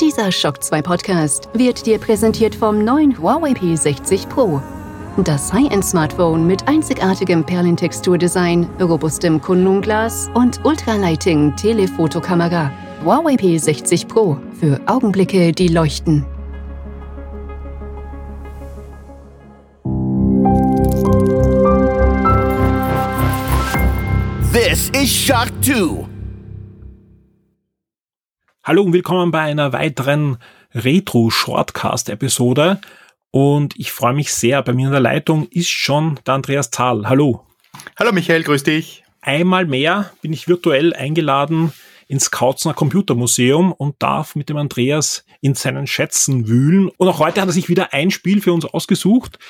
Dieser Shock 2 Podcast wird dir präsentiert vom neuen Huawei P60 Pro. Das High-End-Smartphone mit einzigartigem Perlentexturdesign, robustem Kunstglas und Ultralighting Telefotokamera. Huawei P60 Pro für Augenblicke, die leuchten. This is Shock 2. Hallo und willkommen bei einer weiteren Retro-Shortcast-Episode. Und ich freue mich sehr. Bei mir in der Leitung ist schon der Andreas Zahl. Hallo. Hallo Michael, grüß dich. Einmal mehr bin ich virtuell eingeladen ins Kautzner Computermuseum und darf mit dem Andreas in seinen Schätzen wühlen. Und auch heute hat er sich wieder ein Spiel für uns ausgesucht,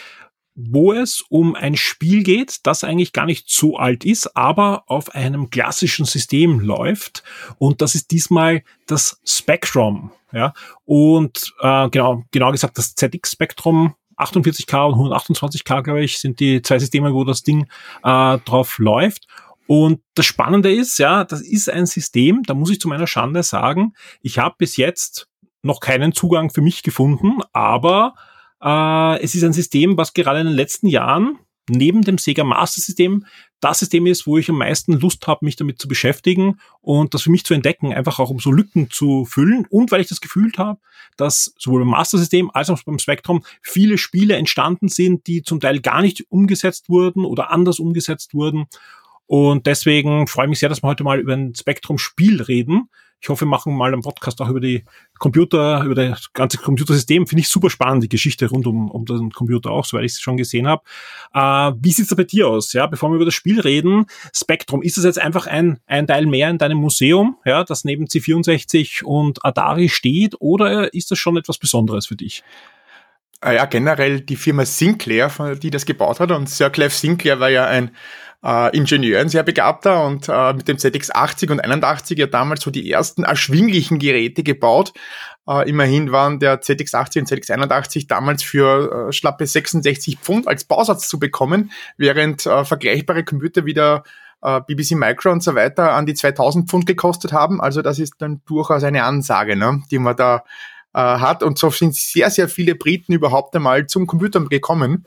wo es um ein Spiel geht, das eigentlich gar nicht so alt ist, aber auf einem klassischen System läuft. Und das ist diesmal das Spectrum. Ja, und äh, genau, genau gesagt, das ZX Spectrum 48K und 128K, glaube ich, sind die zwei Systeme, wo das Ding äh, drauf läuft. Und das Spannende ist, ja, das ist ein System, da muss ich zu meiner Schande sagen, ich habe bis jetzt noch keinen Zugang für mich gefunden, aber äh, es ist ein System, was gerade in den letzten Jahren neben dem Sega Master System das System ist, wo ich am meisten Lust habe, mich damit zu beschäftigen und das für mich zu entdecken, einfach auch um so Lücken zu füllen und weil ich das Gefühl habe, dass sowohl beim Master System als auch beim Spectrum viele Spiele entstanden sind, die zum Teil gar nicht umgesetzt wurden oder anders umgesetzt wurden. Und deswegen freue ich mich sehr, dass wir heute mal über ein Spectrum-Spiel reden. Ich hoffe, wir machen mal einen Podcast auch über die Computer, über das ganze Computersystem. Finde ich super spannend, die Geschichte rund um, um den Computer auch, soweit ich es schon gesehen habe. Äh, wie sieht's da bei dir aus? Ja, bevor wir über das Spiel reden, Spectrum, ist das jetzt einfach ein, ein Teil mehr in deinem Museum, ja, das neben C64 und Atari steht, oder ist das schon etwas Besonderes für dich? Ah ja, generell die Firma Sinclair, die das gebaut hat, und Sir Clive Sinclair war ja ein äh, Ingenieur, ein sehr begabter und äh, mit dem ZX80 und 81 ja damals so die ersten erschwinglichen Geräte gebaut. Äh, immerhin waren der ZX80 und ZX81 damals für äh, schlappe 66 Pfund als Bausatz zu bekommen, während äh, vergleichbare Computer wieder äh, BBC Micro und so weiter an die 2000 Pfund gekostet haben. Also das ist dann durchaus eine Ansage, ne, die man da äh, hat. Und so sind sehr, sehr viele Briten überhaupt einmal zum Computer gekommen.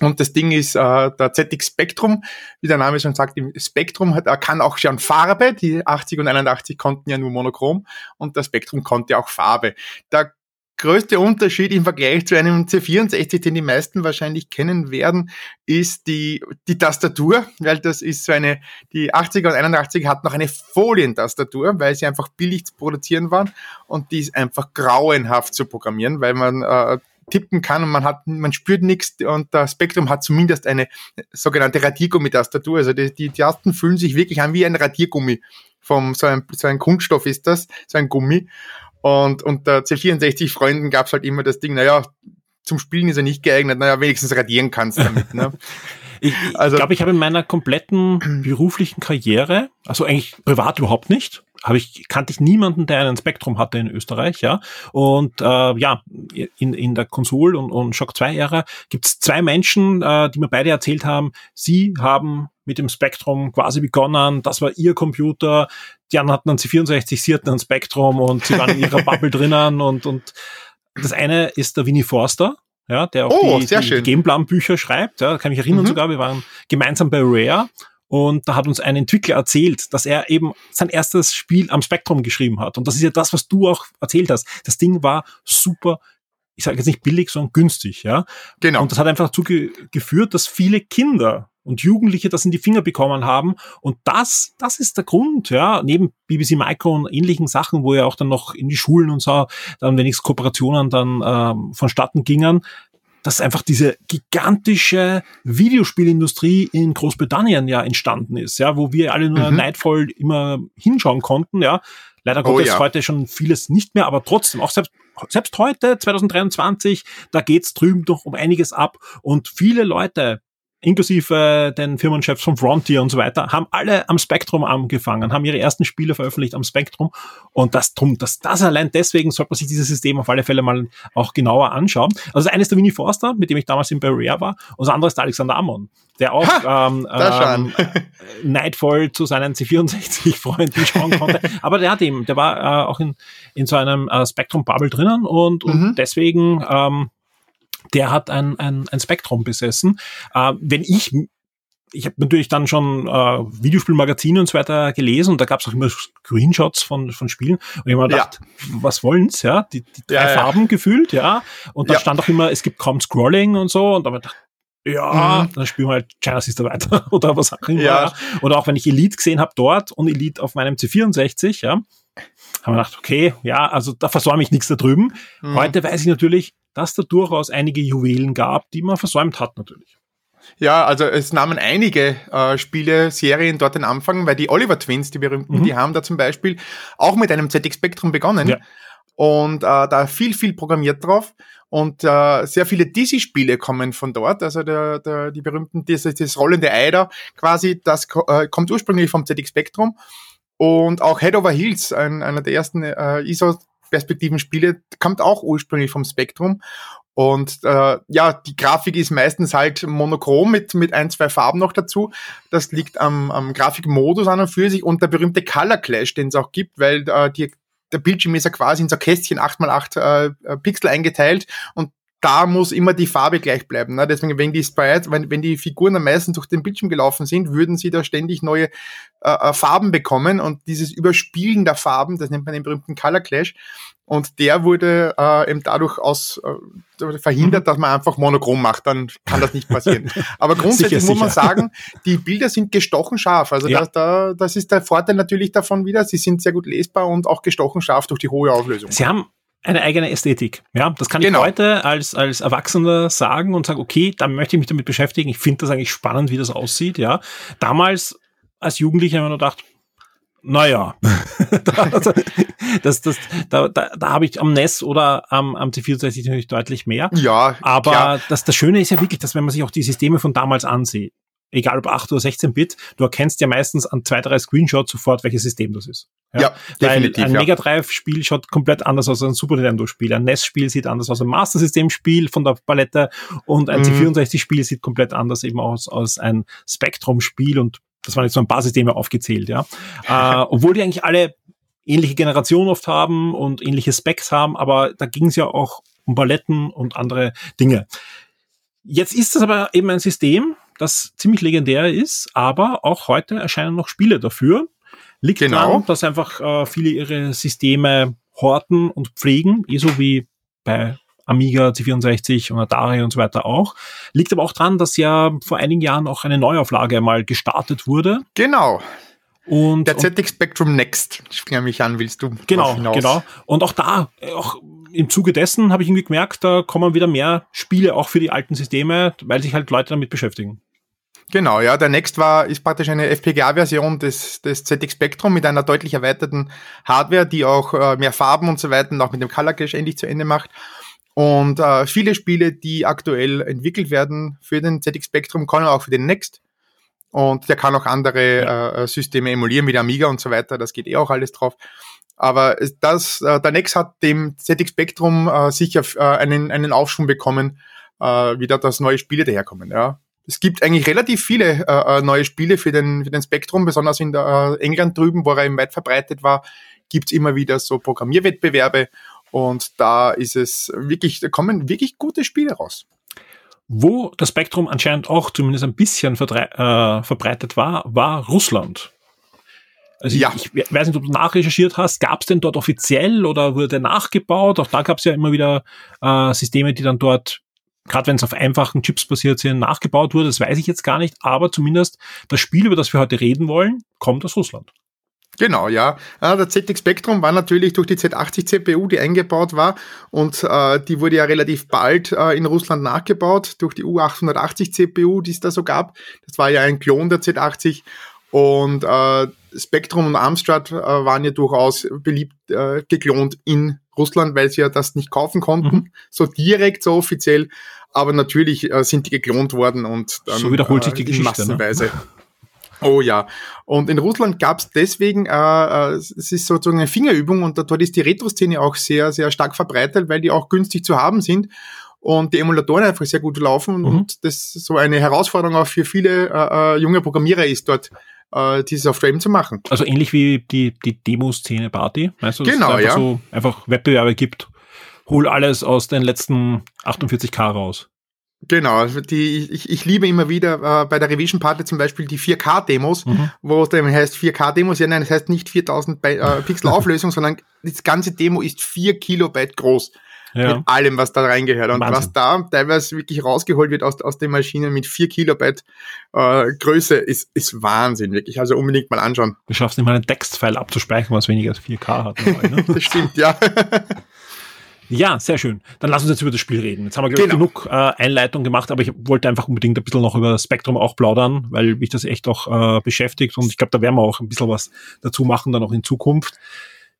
Und das Ding ist äh, der ZX Spectrum, wie der Name schon sagt, im Spectrum hat, er kann auch schon Farbe, die 80 und 81 konnten ja nur monochrom und das Spectrum konnte auch Farbe. Der größte Unterschied im Vergleich zu einem C64, den die meisten wahrscheinlich kennen werden, ist die, die Tastatur, weil das ist so eine, die 80er und 81 hat noch eine Folientastatur, weil sie einfach billig zu produzieren waren und die ist einfach grauenhaft zu programmieren, weil man äh, tippen kann und man hat, man spürt nichts und das Spektrum hat zumindest eine sogenannte Radiergummi-Tastatur. Also die, die Tasten fühlen sich wirklich an wie ein Radiergummi. Vom, so ein, so ein Kunststoff ist das, so ein Gummi. Und unter C64-Freunden gab es halt immer das Ding, naja, zum Spielen ist er nicht geeignet, naja, wenigstens radieren kannst damit. Ne? Ich also, glaube, ich habe in meiner kompletten beruflichen Karriere, also eigentlich privat überhaupt nicht, habe ich kannte ich niemanden, der einen Spektrum hatte in Österreich, ja. Und äh, ja, in, in der Konsol- und, und Shock 2-Ära gibt es zwei Menschen, äh, die mir beide erzählt haben, sie haben mit dem Spektrum quasi begonnen, das war ihr Computer, die anderen hatten einen C64, sie hatten ein Spektrum und sie waren in ihrer Bubble drinnen und, und das eine ist der Winnie Forster, ja, der auch oh, die, die Gameplan-Bücher schreibt. Ja, kann mich erinnern mhm. sogar, wir waren gemeinsam bei Rare und da hat uns ein Entwickler erzählt, dass er eben sein erstes Spiel am Spektrum geschrieben hat. Und das ist ja das, was du auch erzählt hast. Das Ding war super ich sage jetzt nicht billig, sondern günstig, ja. Genau. Und das hat einfach dazu ge geführt, dass viele Kinder und Jugendliche das in die Finger bekommen haben. Und das, das ist der Grund, ja, neben BBC Micro und ähnlichen Sachen, wo ja auch dann noch in die Schulen und so dann wenigstens Kooperationen dann ähm, vonstatten gingen, dass einfach diese gigantische Videospielindustrie in Großbritannien ja entstanden ist, ja, wo wir alle nur mhm. neidvoll immer hinschauen konnten, ja. Leider oh, Gottes ja. heute schon vieles nicht mehr, aber trotzdem, auch selbst, selbst heute, 2023, da geht's drüben doch um einiges ab und viele Leute inklusive den Firmenchefs von Frontier und so weiter, haben alle am Spektrum angefangen, haben ihre ersten Spiele veröffentlicht am Spektrum und das drum, dass das allein deswegen sollte man sich dieses System auf alle Fälle mal auch genauer anschauen. Also eines der Winnie Forster, mit dem ich damals in Barrier war, und das andere ist der Alexander Amon, der auch ha, ähm, ähm, neidvoll zu seinen C64-Freunden schauen konnte. Aber der hat eben, der war äh, auch in, in so einem äh, Spektrum-Bubble drinnen und, und mhm. deswegen ähm, der hat ein, ein, ein Spektrum besessen. Äh, wenn ich ich habe natürlich dann schon äh, Videospielmagazine und so weiter gelesen und da gab es auch immer Screenshots von, von Spielen und ich habe mir gedacht, ja. was wollen's, ja? Die, die drei ja, Farben ja. gefühlt, ja. Und da stand auch immer, es gibt kaum Scrolling und so und da habe ich gedacht, ja, mhm. dann spielen wir halt China Sister weiter oder was auch immer. Ja. Oder auch wenn ich Elite gesehen habe dort und Elite auf meinem C64, ja, haben wir gedacht, okay, ja, also da versäume ich nichts da drüben. Mhm. Heute weiß ich natürlich, dass da durchaus einige Juwelen gab, die man versäumt hat natürlich. Ja, also es nahmen einige äh, Spiele, Serien dort den Anfang, weil die Oliver Twins, die berühmten, mhm. die haben da zum Beispiel auch mit einem ZX Spectrum begonnen ja. und äh, da viel, viel programmiert drauf. Und äh, sehr viele DC-Spiele kommen von dort, also der, der, die berühmten, das, das rollende Eider quasi, das äh, kommt ursprünglich vom ZX Spectrum. Und auch Head Over Heels, ein, einer der ersten äh, ISO Perspektiven-Spiele, kommt auch ursprünglich vom Spektrum. Und äh, ja, die Grafik ist meistens halt monochrom mit, mit ein, zwei Farben noch dazu. Das liegt am, am Grafikmodus an und für sich und der berühmte Color Clash, den es auch gibt, weil äh, die, der Bildschirm ist ja quasi in so Kästchen 8x8 äh, Pixel eingeteilt und da muss immer die Farbe gleich bleiben. Ne? Deswegen, wenn die Sprites, wenn, wenn die Figuren am meisten durch den Bildschirm gelaufen sind, würden sie da ständig neue äh, äh, Farben bekommen und dieses Überspielen der Farben, das nennt man den berühmten Color Clash. Und der wurde äh, eben dadurch aus äh, verhindert, mhm. dass man einfach monochrom macht, dann kann das nicht passieren. Aber grundsätzlich sicher, muss man sagen, die Bilder sind gestochen scharf. Also ja. da, da, das ist der Vorteil natürlich davon wieder. Sie sind sehr gut lesbar und auch gestochen scharf durch die hohe Auflösung. Sie haben eine eigene Ästhetik. Ja, das kann genau. ich heute als, als Erwachsener sagen und sagen, okay, da möchte ich mich damit beschäftigen. Ich finde das eigentlich spannend, wie das aussieht. Ja, damals als Jugendlicher habe ich mir gedacht, naja, also, das, das, da, da, da habe ich am NES oder am, am C64 natürlich deutlich mehr. Ja, aber das, das Schöne ist ja wirklich, dass wenn man sich auch die Systeme von damals ansieht, egal ob 8 oder 16 Bit, du erkennst ja meistens an zwei, drei Screenshots sofort, welches System das ist. Ja, ja definitiv. Ein ja. Mega Drive-Spiel schaut komplett anders aus als ein Super Nintendo-Spiel. Ein NES-Spiel sieht anders aus als ein Master System-Spiel von der Palette und ein mhm. C64-Spiel sieht komplett anders eben aus als ein Spectrum-Spiel und das waren jetzt so ein paar Systeme aufgezählt, ja. äh, obwohl die eigentlich alle ähnliche Generationen oft haben und ähnliche Specs haben, aber da ging es ja auch um Paletten und andere Dinge. Jetzt ist das aber eben ein System, das ziemlich legendär ist, aber auch heute erscheinen noch Spiele dafür. Liegt genau. daran, dass einfach äh, viele ihre Systeme horten und pflegen, ebenso wie bei Amiga, C64 und Atari und so weiter auch. Liegt aber auch daran, dass ja vor einigen Jahren auch eine Neuauflage mal gestartet wurde. Genau. Und, der ZX Spectrum Next, ich mich an, willst du? Genau, genau. Und auch da, auch im Zuge dessen habe ich irgendwie gemerkt, da kommen wieder mehr Spiele auch für die alten Systeme, weil sich halt Leute damit beschäftigen. Genau, ja, der Next war, ist praktisch eine FPGA-Version des, des ZX Spectrum mit einer deutlich erweiterten Hardware, die auch äh, mehr Farben und so weiter und auch mit dem Color Cache endlich zu Ende macht. Und äh, viele Spiele, die aktuell entwickelt werden für den ZX Spectrum, können auch für den Next. Und der kann auch andere ja. äh, Systeme emulieren, wie der Amiga und so weiter. Das geht eh auch alles drauf. Aber das, äh, der Next hat dem ZX Spectrum äh, sicher äh, einen, einen Aufschwung bekommen, äh, wieder dass neue Spiele daherkommen. Ja es gibt eigentlich relativ viele äh, äh, neue Spiele für den, für den Spektrum, besonders in der, äh, England drüben, wo er eben weit verbreitet war, gibt's immer wieder so Programmierwettbewerbe und da ist es wirklich, da kommen wirklich gute Spiele raus. Wo das Spektrum anscheinend auch zumindest ein bisschen äh, verbreitet war, war Russland. Also ja. ich, ich, weiß nicht, ob du nachrecherchiert hast, gab es denn dort offiziell oder wurde nachgebaut? Auch da gab es ja immer wieder äh, Systeme, die dann dort gerade wenn es auf einfachen Chips basiert sind, nachgebaut wurde, das weiß ich jetzt gar nicht, aber zumindest das Spiel, über das wir heute reden wollen, kommt aus Russland. Genau, ja. Der ZX Spectrum war natürlich durch die Z80 CPU, die eingebaut war, und äh, die wurde ja relativ bald äh, in Russland nachgebaut durch die U880 CPU, die es da so gab. Das war ja ein Klon der Z80 und äh, Spectrum und Amstrad äh, waren ja durchaus beliebt äh, geklont in Russland, weil sie ja das nicht kaufen konnten, mhm. so direkt, so offiziell. Aber natürlich äh, sind die geklont worden und dann, so wiederholt sich die äh, Geschichte. Ne? Massenweise. Ne? Oh ja. Und in Russland gab es deswegen, äh, äh, es ist sozusagen eine Fingerübung und dort ist die Retro-Szene auch sehr, sehr stark verbreitet, weil die auch günstig zu haben sind und die Emulatoren einfach sehr gut laufen mhm. und das so eine Herausforderung auch für viele äh, äh, junge Programmierer ist dort äh, diese Software eben zu machen. Also ähnlich wie die, die Demo-Szene Party, weißt du, dass genau, es einfach ja. so einfach Wettbewerbe gibt, hol alles aus den letzten 48K raus. Genau, also die, ich, ich liebe immer wieder äh, bei der Revision Party zum Beispiel die 4K-Demos, mhm. wo es dann heißt 4K-Demos, ja nein, das heißt nicht 4000 äh, Pixel Auflösung, sondern das ganze Demo ist 4 Kilobyte groß. Ja. Mit allem, was da reingehört. Und Wahnsinn. was da teilweise wirklich rausgeholt wird aus, aus den Maschinen mit 4 Kilobyte äh, Größe, ist, ist Wahnsinn, wirklich. Also unbedingt mal anschauen. Du schaffst nicht mal einen Textfile abzuspeichern, was weniger als 4K hat. Neu, ne? das stimmt, ja. Ja, sehr schön. Dann lass uns jetzt über das Spiel reden. Jetzt haben wir genau. genug äh, Einleitung gemacht, aber ich wollte einfach unbedingt ein bisschen noch über das Spektrum auch plaudern, weil mich das echt auch äh, beschäftigt und ich glaube, da werden wir auch ein bisschen was dazu machen, dann auch in Zukunft.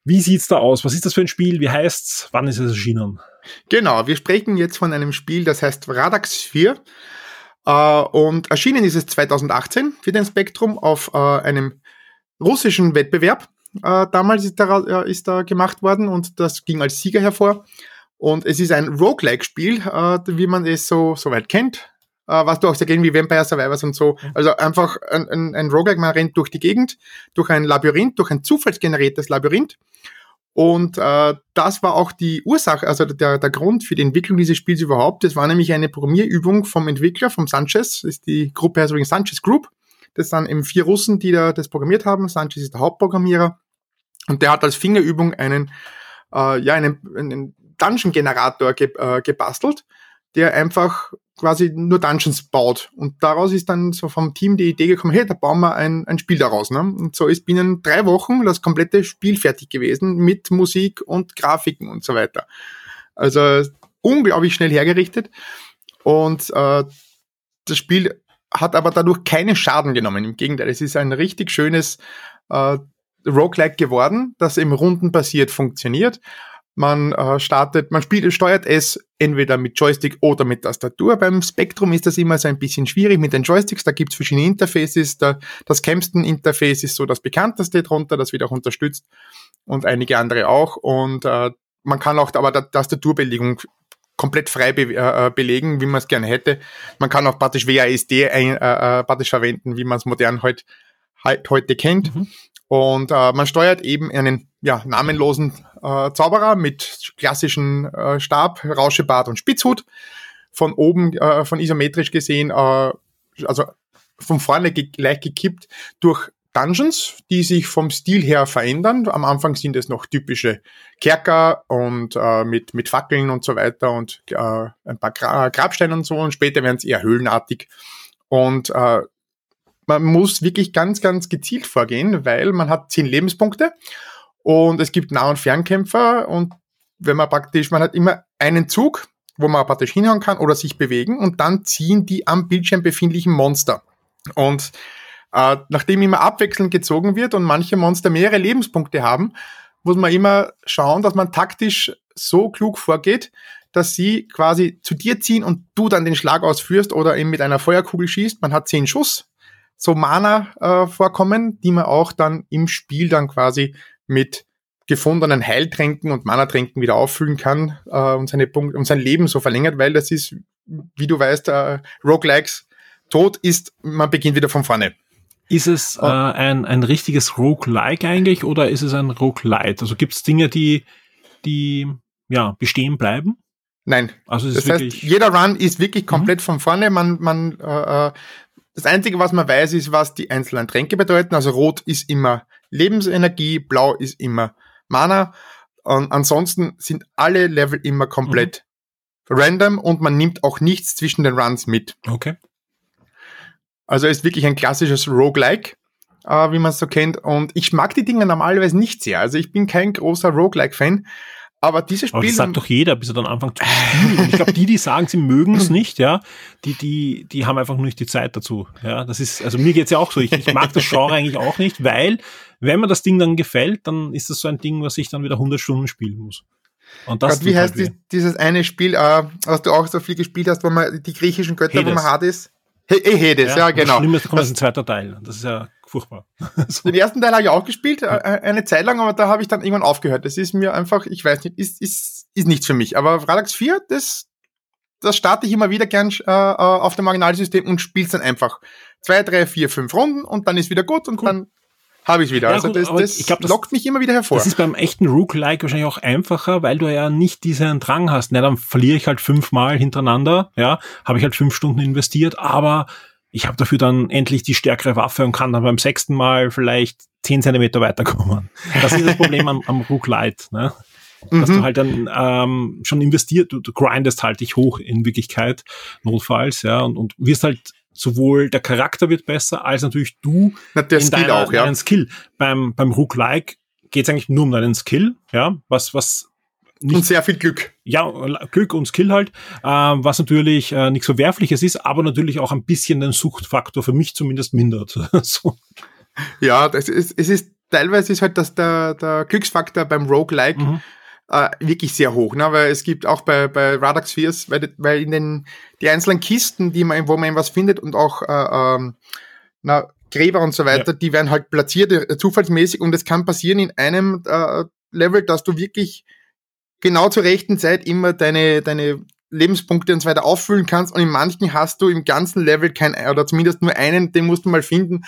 Wie sieht's da aus? Was ist das für ein Spiel? Wie heißt's? Wann ist es erschienen? Genau, wir sprechen jetzt von einem Spiel, das heißt Radax 4. Äh, und erschienen ist es 2018 für den Spektrum auf äh, einem russischen Wettbewerb äh, damals ist da, äh, ist da gemacht worden und das ging als Sieger hervor. Und es ist ein Roguelike-Spiel, äh, wie man es so, so weit kennt. Äh, was du auch sehr gerne wie Vampire Survivors und so. Mhm. Also einfach ein, ein, ein Roguelike, man rennt durch die Gegend, durch ein Labyrinth, durch ein zufallsgeneriertes Labyrinth. Und äh, das war auch die Ursache, also der, der Grund für die Entwicklung dieses Spiels überhaupt. Das war nämlich eine Programmierübung vom Entwickler, vom Sanchez, das ist die Gruppe heißt übrigens Sanchez Group. Das sind eben vier Russen, die da das programmiert haben. Sanchez ist der Hauptprogrammierer. Und der hat als Fingerübung einen, äh, ja, einen, einen Dungeon-Generator ge äh, gebastelt, der einfach quasi nur Dungeons baut. Und daraus ist dann so vom Team die Idee gekommen, hey, da bauen wir ein, ein Spiel daraus. Ne? Und so ist binnen drei Wochen das komplette Spiel fertig gewesen mit Musik und Grafiken und so weiter. Also unglaublich schnell hergerichtet. Und äh, das Spiel hat aber dadurch keinen Schaden genommen. Im Gegenteil, es ist ein richtig schönes äh, Roguelike geworden, das im Runden basiert funktioniert. Man äh, startet, man spielt, steuert es entweder mit Joystick oder mit Tastatur. Beim Spectrum ist das immer so ein bisschen schwierig mit den Joysticks. Da gibt's verschiedene Interfaces. Da, das Kempston-Interface ist so das bekannteste drunter, das wird auch unterstützt und einige andere auch. Und äh, man kann auch aber der Tastaturbelegung komplett frei be äh, belegen, wie man es gerne hätte. Man kann auch praktisch WASD ein, äh, äh, praktisch verwenden, wie man es modern heut, halt heute kennt. Mhm. Und äh, man steuert eben einen ja, namenlosen äh, Zauberer mit klassischen äh, Stab, Rauschebart und Spitzhut. Von oben, äh, von isometrisch gesehen, äh, also von vorne ge leicht gekippt durch Dungeons, die sich vom Stil her verändern. Am Anfang sind es noch typische Kerker und äh, mit, mit Fackeln und so weiter und äh, ein paar Gra Grabsteine und so und später werden es eher höhlenartig. Und äh, man muss wirklich ganz, ganz gezielt vorgehen, weil man hat zehn Lebenspunkte und es gibt Nah- und Fernkämpfer und wenn man praktisch, man hat immer einen Zug, wo man praktisch hinhauen kann oder sich bewegen und dann ziehen die am Bildschirm befindlichen Monster. Und äh, nachdem immer abwechselnd gezogen wird und manche Monster mehrere Lebenspunkte haben, muss man immer schauen, dass man taktisch so klug vorgeht, dass sie quasi zu dir ziehen und du dann den Schlag ausführst oder eben mit einer Feuerkugel schießt. Man hat zehn Schuss so Mana äh, vorkommen, die man auch dann im Spiel dann quasi mit gefundenen Heiltränken und Mana-Tränken wieder auffüllen kann äh, und, seine Punkt, und sein Leben so verlängert, weil das ist, wie du weißt, äh, Roguelikes, Tod ist, man beginnt wieder von vorne. Ist es äh, ein, ein richtiges Roguelike eigentlich oder ist es ein Roguelite? Also gibt es Dinge, die, die ja, bestehen bleiben? Nein. Also es ist das heißt, jeder Run ist wirklich komplett mhm. von vorne. Man, man äh, äh das Einzige, was man weiß, ist, was die einzelnen Tränke bedeuten. Also rot ist immer Lebensenergie, blau ist immer Mana. Und ansonsten sind alle Level immer komplett mhm. random und man nimmt auch nichts zwischen den Runs mit. Okay. Also ist wirklich ein klassisches Roguelike, äh, wie man es so kennt. Und ich mag die Dinge normalerweise nicht sehr. Also ich bin kein großer Roguelike-Fan. Aber dieses Spiel. Aber das sagt doch jeder, bis er dann anfängt zu spielen. Und ich glaube, die, die sagen, sie mögen es nicht, ja, die, die, die haben einfach nur nicht die Zeit dazu. Ja, das ist, also mir geht's ja auch so. Ich, ich mag das Genre eigentlich auch nicht, weil, wenn mir das Ding dann gefällt, dann ist das so ein Ding, was ich dann wieder 100 Stunden spielen muss. Und das Gott, wie heißt halt die, dieses eine Spiel, äh, was du auch so viel gespielt hast, wo man die griechischen Götter, wo Hades. man hart ist? He eh, Hades, ja, und genau. Das Schlimme ist, da kommt jetzt ein zweiter Teil. Das ist ja furchtbar. so. Den ersten Teil habe ich auch gespielt, äh, eine Zeit lang, aber da habe ich dann irgendwann aufgehört. Das ist mir einfach, ich weiß nicht, ist, ist, ist nichts für mich. Aber Radix 4, das, das starte ich immer wieder gern äh, äh, auf dem Originalsystem und spiele dann einfach zwei, drei, vier, fünf Runden und dann ist wieder gut und dann habe ich wieder. Ja, also gut, das, aber das, ich glaub, das- lockt mich immer wieder hervor. Das ist beim echten Rook-like wahrscheinlich auch einfacher, weil du ja nicht diesen Drang hast. Na, dann verliere ich halt fünfmal hintereinander, ja, habe ich halt fünf Stunden investiert, aber ich habe dafür dann endlich die stärkere Waffe und kann dann beim sechsten Mal vielleicht zehn Zentimeter weiterkommen. Das ist das Problem am, am Rook-Lite, ne? dass Mhm. du halt dann ähm, schon investiert, du, du grindest halt dich hoch in Wirklichkeit, notfalls, ja, und, und wirst halt sowohl der Charakter wird besser, als natürlich du Na, der in Skill deiner, auch, ja. deinen Skill. Beim, beim Rook-like geht es eigentlich nur um deinen Skill, ja, was, was Und nicht, sehr viel Glück. ja, Glück und Skill halt, ähm, was natürlich äh, nichts Verwerfliches ist, aber natürlich auch ein bisschen den Suchtfaktor für mich zumindest mindert. so. Ja, das ist, es ist teilweise ist halt das der, der Glücksfaktor beim Roguelike Mhm. äh, wirklich sehr hoch, ne? weil es gibt auch bei, bei Radar Spheres, weil, weil in den die einzelnen Kisten, die man, wo man was findet und auch äh, ähm, na, Gräber und so weiter, die werden halt platziert äh, zufallsmäßig und es kann passieren in einem äh, Level, dass du wirklich genau zur rechten Zeit immer deine, deine Lebenspunkte und so weiter auffüllen kannst und in manchen hast du im ganzen Level kein, oder zumindest nur einen, den musst du mal finden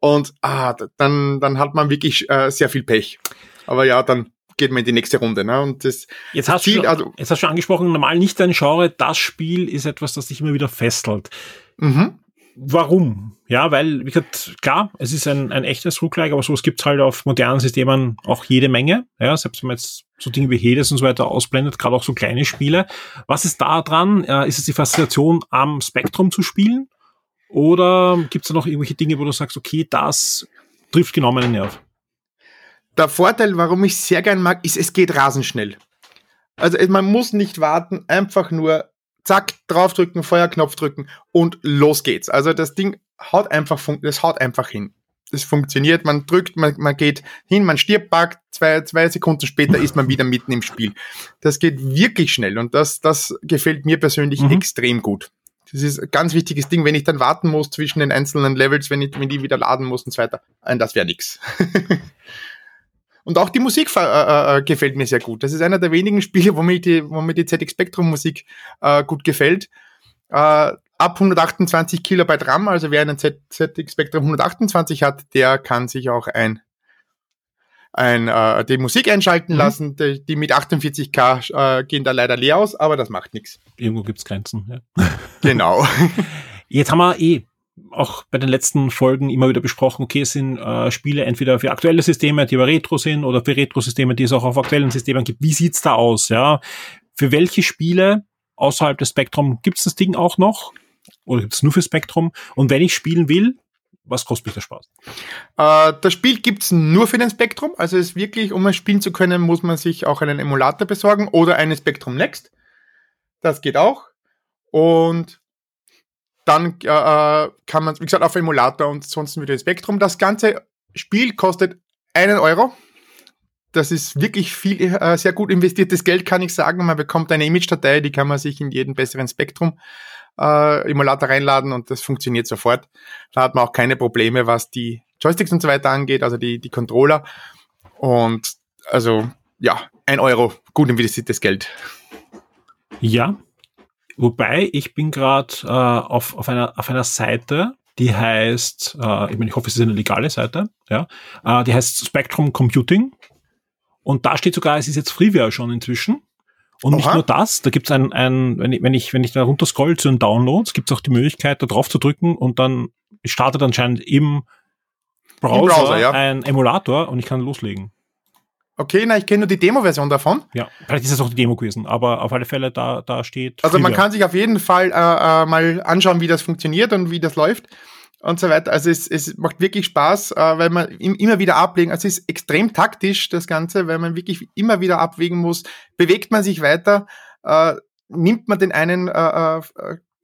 und ah, dann, dann hat man wirklich äh, sehr viel Pech. Aber ja, dann geht man in die nächste Runde. Ne? Und das Jetzt hast, du Ziel, schon, also- jetzt hast du schon angesprochen, normal nicht dein Genre, das Spiel ist etwas, das dich immer wieder fesselt. mhm. Warum? Ja, weil, wie gesagt, klar, es ist ein, ein echtes Roguelike, aber sowas gibt's halt auf modernen Systemen auch jede Menge. Ja, selbst wenn man jetzt so Dinge wie Hades und so weiter ausblendet, gerade auch so kleine Spiele. Was ist da dran? Äh, ist es die Faszination am Spektrum zu spielen? Oder gibt's da noch irgendwelche Dinge, wo du sagst, okay, das trifft genau meinen Nerv? Der Vorteil, warum ich sehr gern mag, ist, es geht rasend schnell. Also es- man muss nicht warten, einfach nur zack, draufdrücken, Feuerknopf drücken und los geht's. Also das Ding haut einfach, das haut einfach hin. Das funktioniert, man drückt, man, man geht hin, man stirbt, packt, zwei, zwei Sekunden später ist man wieder mitten im Spiel. Das geht wirklich schnell und das, das gefällt mir persönlich Mhm. extrem gut. Das ist ein ganz wichtiges Ding, wenn ich dann warten muss zwischen den einzelnen Levels, wenn ich, wenn die wieder laden muss und so weiter. Nein, das wäre nix. Und auch die Musik äh, äh, gefällt mir sehr gut. Das ist einer der wenigen Spiele, wo mir die, wo mir die ZX Spectrum Musik äh, gut gefällt. Äh, ab 128 Kilobyte RAM, also wer einen Z ZX Spectrum 128 hat, der kann sich auch ein, ein äh, die Musik einschalten Mhm. lassen. Die, die mit 48K äh, gehen da leider leer aus, aber das macht nichts. Irgendwo gibt's Grenzen. Ja. Genau. Jetzt haben wir eh auch bei den letzten Folgen immer wieder besprochen, okay, es sind äh, Spiele entweder für aktuelle Systeme, die aber Retro sind, oder für Retro-Systeme, die es auch auf aktuellen Systemen gibt. Wie sieht's da aus? Ja, für welche Spiele außerhalb des Spektrum gibt's das Ding auch noch? Oder gibt's nur für Spektrum? Und wenn ich spielen will, was kostet mich der Spaß? Äh, das Spiel gibt's nur für den Spektrum. Also es ist wirklich, um es spielen zu können, muss man sich auch einen Emulator besorgen oder einen Spectrum Next. Das geht auch. Und dann äh, äh, kann man, wie gesagt, auf Emulator und sonst wieder Spektrum. Das ganze Spiel kostet einen Euro. Das ist wirklich viel, äh, sehr gut investiertes Geld, kann ich sagen. Man bekommt eine Image-Datei, die kann man sich in jeden besseren Spektrum äh, Emulator reinladen und das funktioniert sofort. Da hat man auch keine Probleme, was die Joysticks und so weiter angeht, also die, die Controller. Und also, ja, ein Euro, gut investiertes Geld. Ja, wobei ich bin gerade äh, auf, auf, einer, auf einer Seite, die heißt, äh, ich, meine, ich hoffe, es ist eine legale Seite, ja, äh, die heißt Spectrum Computing. Und da steht sogar, es ist jetzt Freeware schon inzwischen. Und nicht Oha. nur das, da gibt es ein, ein wenn, ich, wenn ich, wenn ich da runter scroll zu den Downloads, gibt es auch die Möglichkeit, da drauf zu drücken und dann startet anscheinend im Browser, Browser, ja. ein Emulator und ich kann loslegen. Okay, na, ich kenne nur die Demo-Version davon. Ja, vielleicht ist es auch die Demo gewesen, aber auf alle Fälle da, da steht. Also man kann sich auf jeden Fall äh, äh, mal anschauen, wie das funktioniert und wie das läuft und so weiter. Also es, es macht wirklich Spaß, äh, weil man im, immer wieder ablegen. Also es ist extrem taktisch, das Ganze, weil man wirklich immer wieder abwägen muss. Bewegt man sich weiter? Äh, nimmt man den einen äh, äh,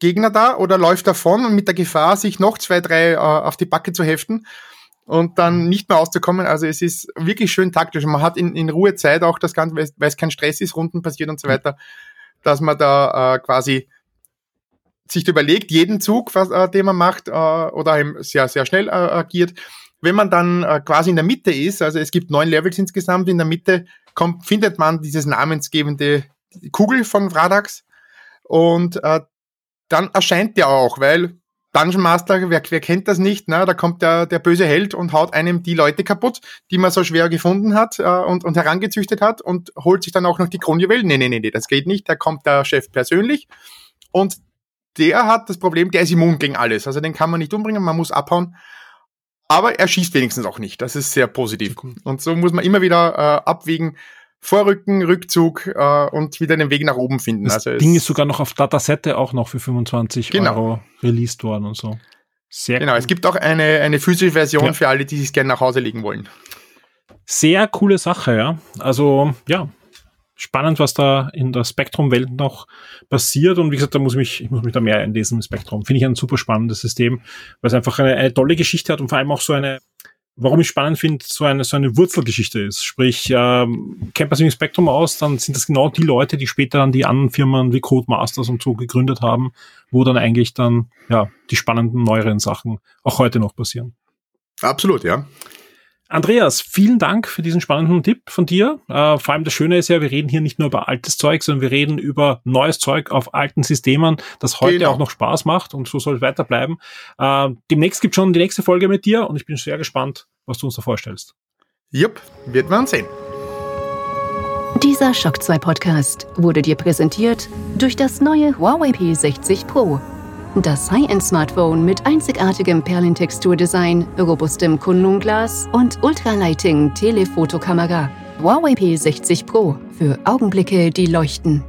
Gegner da oder läuft davon und mit der Gefahr, sich noch zwei, drei äh, auf die Backe zu heften? Und dann nicht mehr auszukommen. Also es ist wirklich schön taktisch. Man hat in, in Ruhe Zeit auch das Ganze, weil es kein Stress ist, Runden passiert und so weiter, dass man da äh, quasi sich überlegt, jeden Zug, was, äh, den man macht, äh, oder eben sehr, sehr schnell äh, agiert. Wenn man dann äh, quasi in der Mitte ist, also es gibt neun Levels insgesamt, in der Mitte kommt, findet man dieses namensgebende Kugel von Vradax und äh, dann erscheint der auch, weil Dungeon Master, wer, wer kennt das nicht, ne? da kommt der, der böse Held und haut einem die Leute kaputt, die man so schwer gefunden hat äh, und, und herangezüchtet hat und holt sich dann auch noch die Kronjuwelen. Nee, nee, nee, nee, das geht nicht, da kommt der Chef persönlich und der hat das Problem, der ist immun gegen alles. Also den kann man nicht umbringen, man muss abhauen. Aber er schießt wenigstens auch nicht. Das ist sehr positiv. Und so muss man immer wieder äh, abwägen, Vorrücken, Rückzug äh, und wieder den Weg nach oben finden. Das also Ding ist sogar noch auf Datasette auch noch für 25 genau. Euro released worden und so. Sehr genau, cool. es gibt auch eine, eine physische Version ja. für alle, die sich gerne nach Hause legen wollen. Sehr coole Sache, ja. Also, ja, spannend, was da in der Spektrum-Welt noch passiert. Und wie gesagt, da muss ich mich, ich muss mich da mehr in diesem Spektrum. Finde ich ein super spannendes System, weil es einfach eine, eine tolle Geschichte hat und vor allem auch so eine, warum ich spannend finde, so eine, so eine Wurzelgeschichte ist. Sprich, ähm, kennt man sich im Spektrum aus, dann sind das genau die Leute, die später dann die anderen Firmen wie Codemasters und so gegründet haben, wo dann eigentlich dann, ja, die spannenden, neueren Sachen auch heute noch passieren. Absolut, ja. Andreas, vielen Dank für diesen spannenden Tipp von dir. Äh, vor allem das Schöne ist ja, wir reden hier nicht nur über altes Zeug, sondern wir reden über neues Zeug auf alten Systemen, das heute genau. auch noch Spaß macht und so soll es weiterbleiben. Äh, demnächst gibt schon die nächste Folge mit dir und ich bin sehr gespannt, was du uns da vorstellst. Jupp, wird man sehen. Dieser Shock 2 Podcast wurde dir präsentiert durch das neue Huawei P60 Pro. Das High-End-Smartphone mit einzigartigem Perlentexturdesign, robustem Kunlun-Glas und Ultralighting Telefotokamera. Huawei P60 Pro für Augenblicke, die leuchten.